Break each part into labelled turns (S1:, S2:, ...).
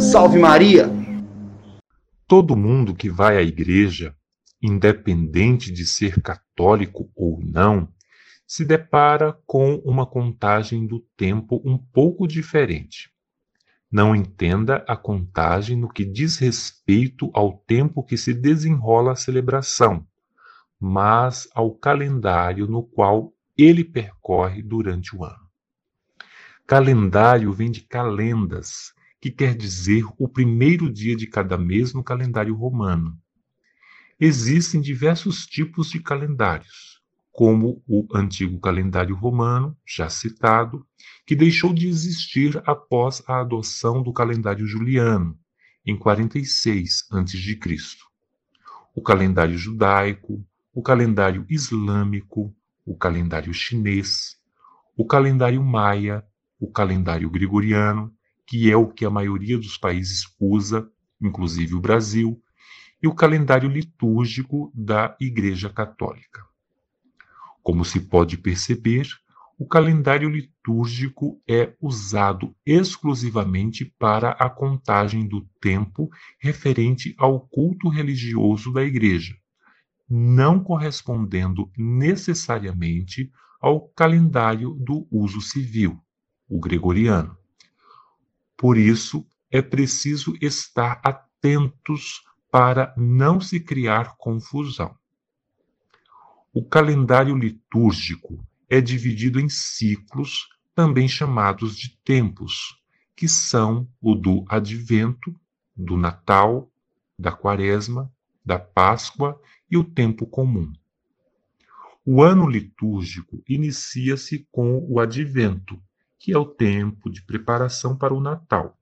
S1: Salve Maria!
S2: Todo mundo que vai à igreja, independente de ser católico ou não, se depara com uma contagem do tempo um pouco diferente. Não entenda a contagem no que diz respeito ao tempo que se desenrola a celebração, mas ao calendário no qual ele percorre durante o ano. Calendário vem de calendas, que quer dizer o primeiro dia de cada mês no calendário romano. Existem diversos tipos de calendários, como o antigo calendário romano, já citado, que deixou de existir após a adoção do calendário juliano, em 46 a.C. O calendário judaico, o calendário islâmico, o calendário chinês, o calendário maia, o calendário gregoriano, que é o que a maioria dos países usa, inclusive o Brasil, e o calendário litúrgico da Igreja Católica. Como se pode perceber, o calendário litúrgico é usado exclusivamente para a contagem do tempo referente ao culto religioso da Igreja, não correspondendo necessariamente ao calendário do uso civil, o gregoriano. Por isso, é preciso estar atentos para não se criar confusão. O calendário litúrgico é dividido em ciclos, também chamados de tempos, que são o do Advento, do Natal, da Quaresma, da Páscoa e o tempo comum. O ano litúrgico inicia-se com o Advento, que é o tempo de preparação para o Natal.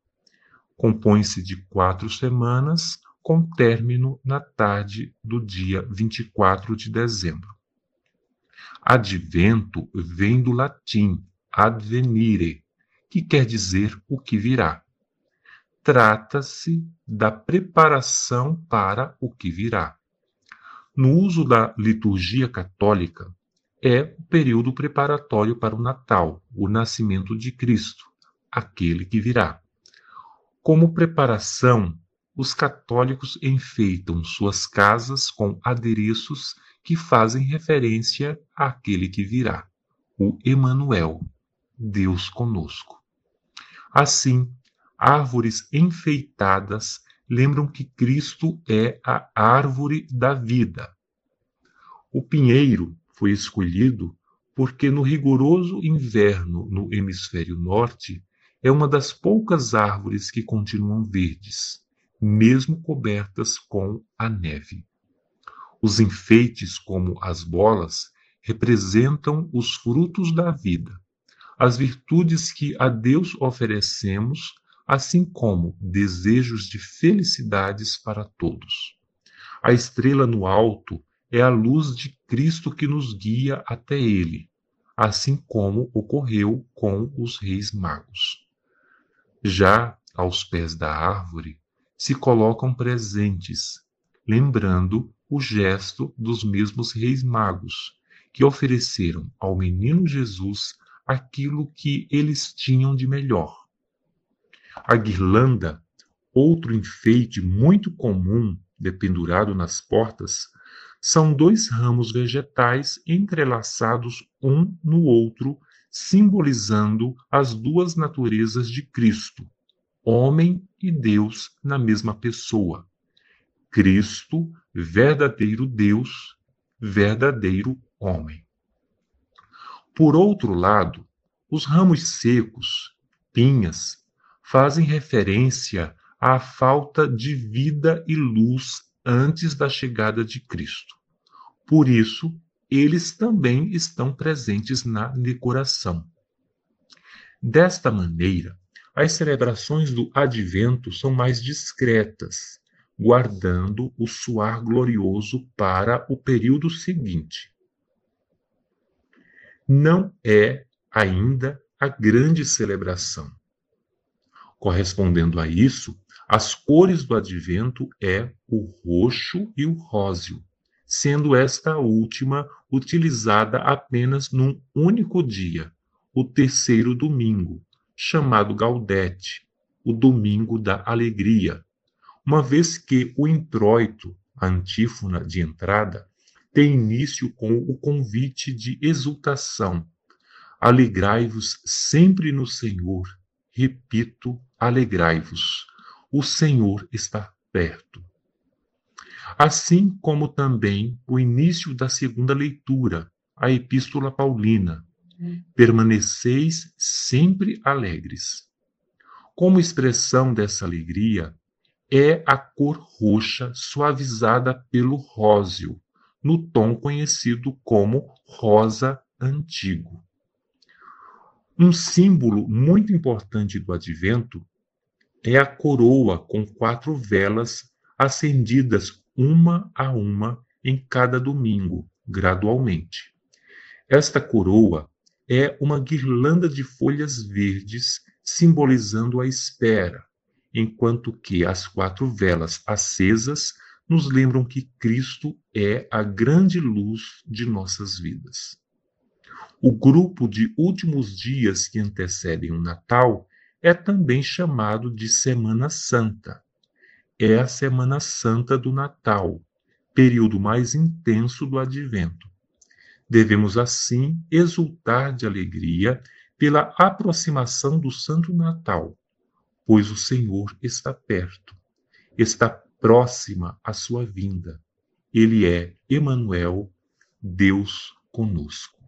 S2: Compõe-se de quatro semanas, com término na tarde do dia 24 de dezembro. Advento vem do latim advenire, que quer dizer o que virá. Trata-se da preparação para o que virá. No uso da liturgia católica, é o período preparatório para o Natal, o nascimento de Cristo, aquele que virá. Como preparação, os católicos enfeitam suas casas com adereços que fazem referência àquele que virá, o Emanuel, Deus conosco. Assim, árvores enfeitadas lembram que Cristo é a árvore da vida. O pinheiro foi escolhido porque no rigoroso inverno no hemisfério norte é uma das poucas árvores que continuam verdes, mesmo cobertas com a neve. Os enfeites, como as bolas, representam os frutos da vida, as virtudes que a Deus oferecemos, assim como desejos de felicidades para todos. A estrela no alto é a luz de Cristo que nos guia até Ele, assim como ocorreu com os reis magos. Já aos pés da árvore se colocam presentes, lembrando o gesto dos mesmos reis magos, que ofereceram ao menino Jesus aquilo que eles tinham de melhor. A guirlanda, outro enfeite muito comum dependurado nas portas, são dois ramos vegetais entrelaçados um no outro, simbolizando as duas naturezas de Cristo, homem e Deus na mesma pessoa. Cristo, verdadeiro Deus, verdadeiro homem. Por outro lado, os ramos secos, pinhas, fazem referência à falta de vida e luz antes da chegada de Cristo. Por isso, eles também estão presentes na decoração. Desta maneira, as celebrações do advento são mais discretas, guardando o suar glorioso para o período seguinte. Não é ainda a grande celebração. Correspondendo a isso, as cores do advento é o roxo e o róseo, sendo esta última utilizada apenas num único dia, o terceiro domingo, chamado Gaudete, o domingo da alegria, uma vez que o introito, a antífona de entrada, tem início com o convite de exultação. Alegrai-vos sempre no Senhor. Repito, alegrai-vos. O Senhor está perto. Assim como também o início da segunda leitura, a Epístola Paulina. Permaneceis sempre alegres. Como expressão dessa alegria, é a cor roxa suavizada pelo róseo, no tom conhecido como rosa antigo. Um símbolo muito importante do advento é a coroa com quatro velas acendidas uma a uma em cada domingo, gradualmente. Esta coroa é uma guirlanda de folhas verdes simbolizando a espera, enquanto que as quatro velas acesas nos lembram que Cristo é a grande luz de nossas vidas. O grupo de últimos dias que antecedem o Natal é também chamado de Semana Santa. É a Semana Santa do Natal, período mais intenso do advento. Devemos, assim, exultar de alegria pela aproximação do Santo Natal, pois o Senhor está perto, está próxima à sua vinda. Ele é Emanuel, Deus conosco.